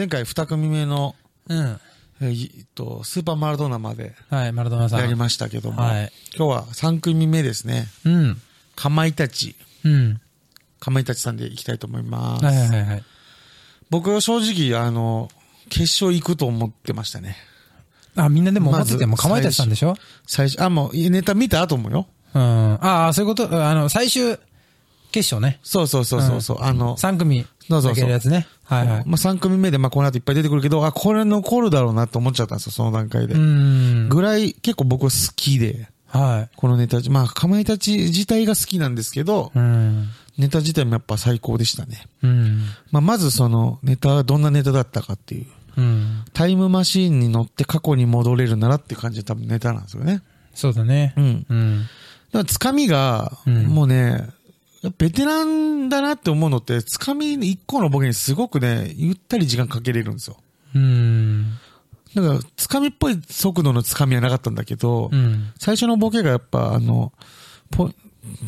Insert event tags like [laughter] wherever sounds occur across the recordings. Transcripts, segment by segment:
前回二組目の、うん。えっと、スーパーマラドーナまではい、マラドーナさん。やりましたけども、はい今日は三組目ですね。うん。かまいたち。うん。かまいたちさんでいきたいと思います。はいはいはいはい。僕は正直、あの、決勝行くと思ってましたね。あ、みんなでも思ってて、まずもう構えてたんでしょ？最初、あ、もう、ネタ見た後もよ。うん。ああ、そういうこと、あの、最終決勝ね。そうそうそうそうそう、あの、3組そうそうそうやつね。はいはい。まあ、3組目で、まあ、この後いっぱい出てくるけど、あ、これ残るだろうなって思っちゃったんですよ、その段階で。うん。ぐらい、結構僕は好きで、はこのネタ、まあ、かまいたち自体が好きなんですけどい。、うん。ネタ自体もやっぱ最高でしたね。うん。まあ、まずその、ネタはどんなネタだったかっていう。うん。タイムマシーンに乗って過去に戻れるならっていう感じで多分ネタなんですよね。そうだね。うん。うん。だから、つかみが、うんもうね、ベテランだなって思うのって、つかみ一個のボケにすごくね、ゆったり時間かけれるんですよ。うん。だから、つかみっぽい速度のつかみはなかったんだけど、うん。最初のボケがやっぱ、あの、ポ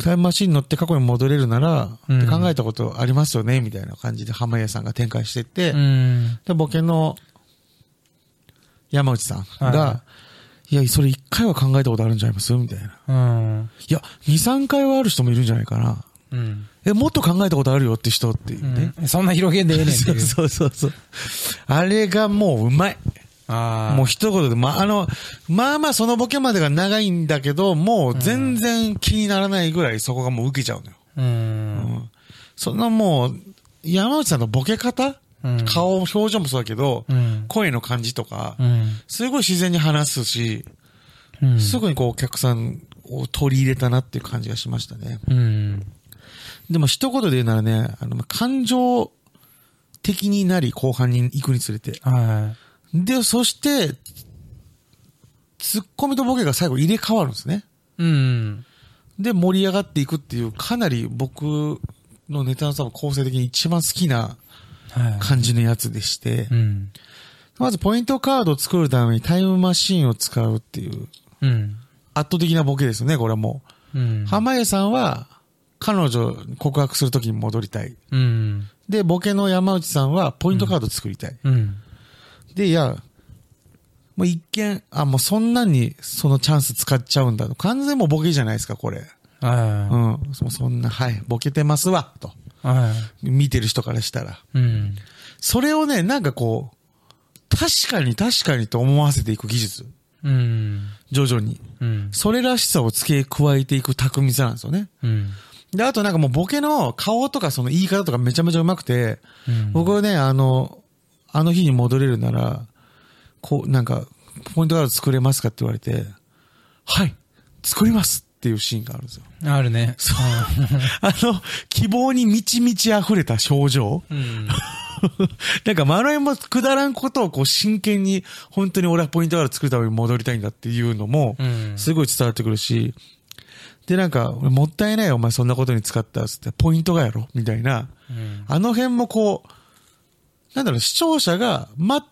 タイムマシンに乗って過去に戻れるなら、うん考えたことありますよね、みたいな感じで濱家さんが展開してって、うん。で、ボケの山内さんが、、はいや、それ一回は考えたことあるんじゃないます？みたいな。うん。いや、二、三回はある人もいるんじゃないかな。うん。え、もっと考えたことあるよって人っていうね。うん。そんな広げんでええねんそう。[laughs] そうそうそう。あれがもううまい。ああ。もう一言で、ま、あの、まあまあそのボケまでが長いんだけど、もう全然気にならないぐらいそこがもう受けちゃうのよ。う。うんん。そんなもう、山内さんのボケ方、うん顔、表情もそうだけど、うん。声の感じとか、うん。すごい自然に話すし、うん。すぐにこうお客さんを取り入れたなっていう感じがしましたね。うん。でも一言で言うならね、あの、感情的になり後半に行くにつれて。はで、そして、ツッコミとボケが最後入れ替わるんですね。い。うん。で、盛り上がっていくっていう、かなり僕のネタの多分構成的に一番好きなはい。感じのやつでしてう、ん。まずポイントカードを作るためにタイムマシーンを使うっていううん。圧倒的なボケですよね、これはもう。うん。濱家さんは、彼女に告白するときに戻りたい。うん。で、ボケの山内さんはポイントカード作りたい。うん。で、いや、もう一見、あ、もうそんなにそのチャンス使っちゃうんだと。完全もうボケじゃないですか、これ。うん。はもうそんな、はい、ボケてますわ、と。い。はい。見てる人からしたら。うん。それをね、なんかこう、確かに確かにと思わせていく技術。うん。徐々に。うん。それらしさを付け加えていく巧みさなんですよね。うん。で、あとなんかもうボケの顔とかその言い方とかめちゃめちゃ上手くて、うん。僕はね、あの、あの日に戻れるなら、こう、なんか、ポイントカード作れますかって言われて、はい、作りますっていうシーンがあるんですよ。あるね。そう。[laughs] あの、希望に満ち満ち溢れた症状うん。[laughs] なんか、マロエもくだらんことをこう真剣に、本当に俺はポイントカード作るために戻りたいんだっていうのもう、ん。すごい伝わってくるし、で、なんか、俺もったいないよ、お前そんなことに使ったらつって、ポイントがやろみたいな、うん。あの辺もこう、なんだろう、視聴者が、ま、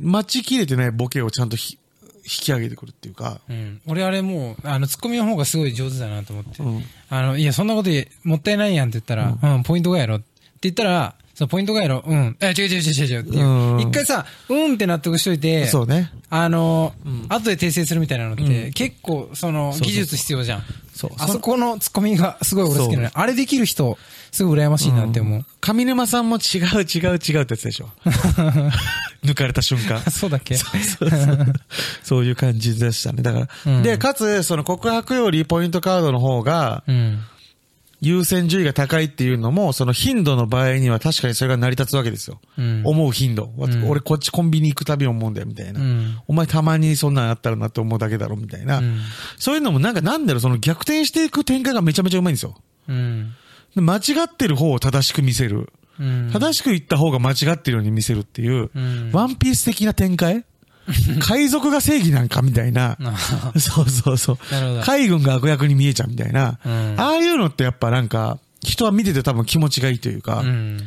待ちきれてないボケをちゃんとひ引き上げてくるっていうか、うん。俺あれもう、あの、ツッコミの方がすごい上手だなと思って。うん。あの、いや、そんなこともったいないやんって言ったら、うん、ポイントがやろって言ったら、そのポイントがやろうん。え、違う違う違う違うっていううん一回さ、うんって納得しといて、そうね。あの、ん後で訂正するみたいなのって、うん結構、その、技術必要じゃん。そう。あそこのツッコミがすごい俺好きなのよあれできる人、すごい羨ましいなって思う。上沼さんも違う違う違うってやつでしょ。[laughs] 抜かれた瞬間。そうだっけ？そうそうそうそういう感じでしたね。だから、うんで、かつ、その告白よりポイントカードの方がうん。優先順位が高いっていうのも、その頻度の場合には確かにそれが成り立つわけですよ。うん。思う頻度。ん俺こっちコンビニ行くたび思うんだよ、みたいな。うん。お前たまにそんなんあったらなって思うだけだろ、みたいな。うん。そういうのもなんかなんだろう、その逆転していく展開がめちゃめちゃうまいんですよ。間違ってる方を正しく見せる。うん。正しく言った方が間違ってるように見せるっていう、うんワンピース的な展開 [laughs] 海賊が正義なんかみたいな。あ [laughs] そうそうそう。海軍が悪役に見えちゃうみたいな。うんああいうのってやっぱなんか、人は見てて多分気持ちがいいというか、うん。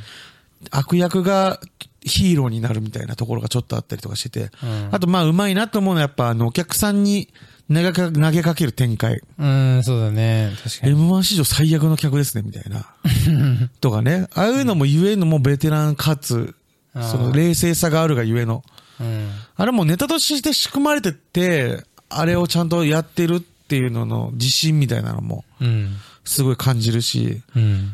悪役がヒーローになるみたいなところがちょっとあったりとかしてて、うんあとまあうまいなと思うのはやっぱあのお客さんに投げか投げかける展開。うん、そうだね。確かに。M1 史上最悪の客ですね、みたいな。[laughs] とかね。ああいうのも言えんのもベテランかつ、その冷静さがあるがゆえの。うん。あれもネタとして仕組まれてて、あれをちゃんとやってるっていうのの自信みたいなのも、うん。すごい感じるし、うん。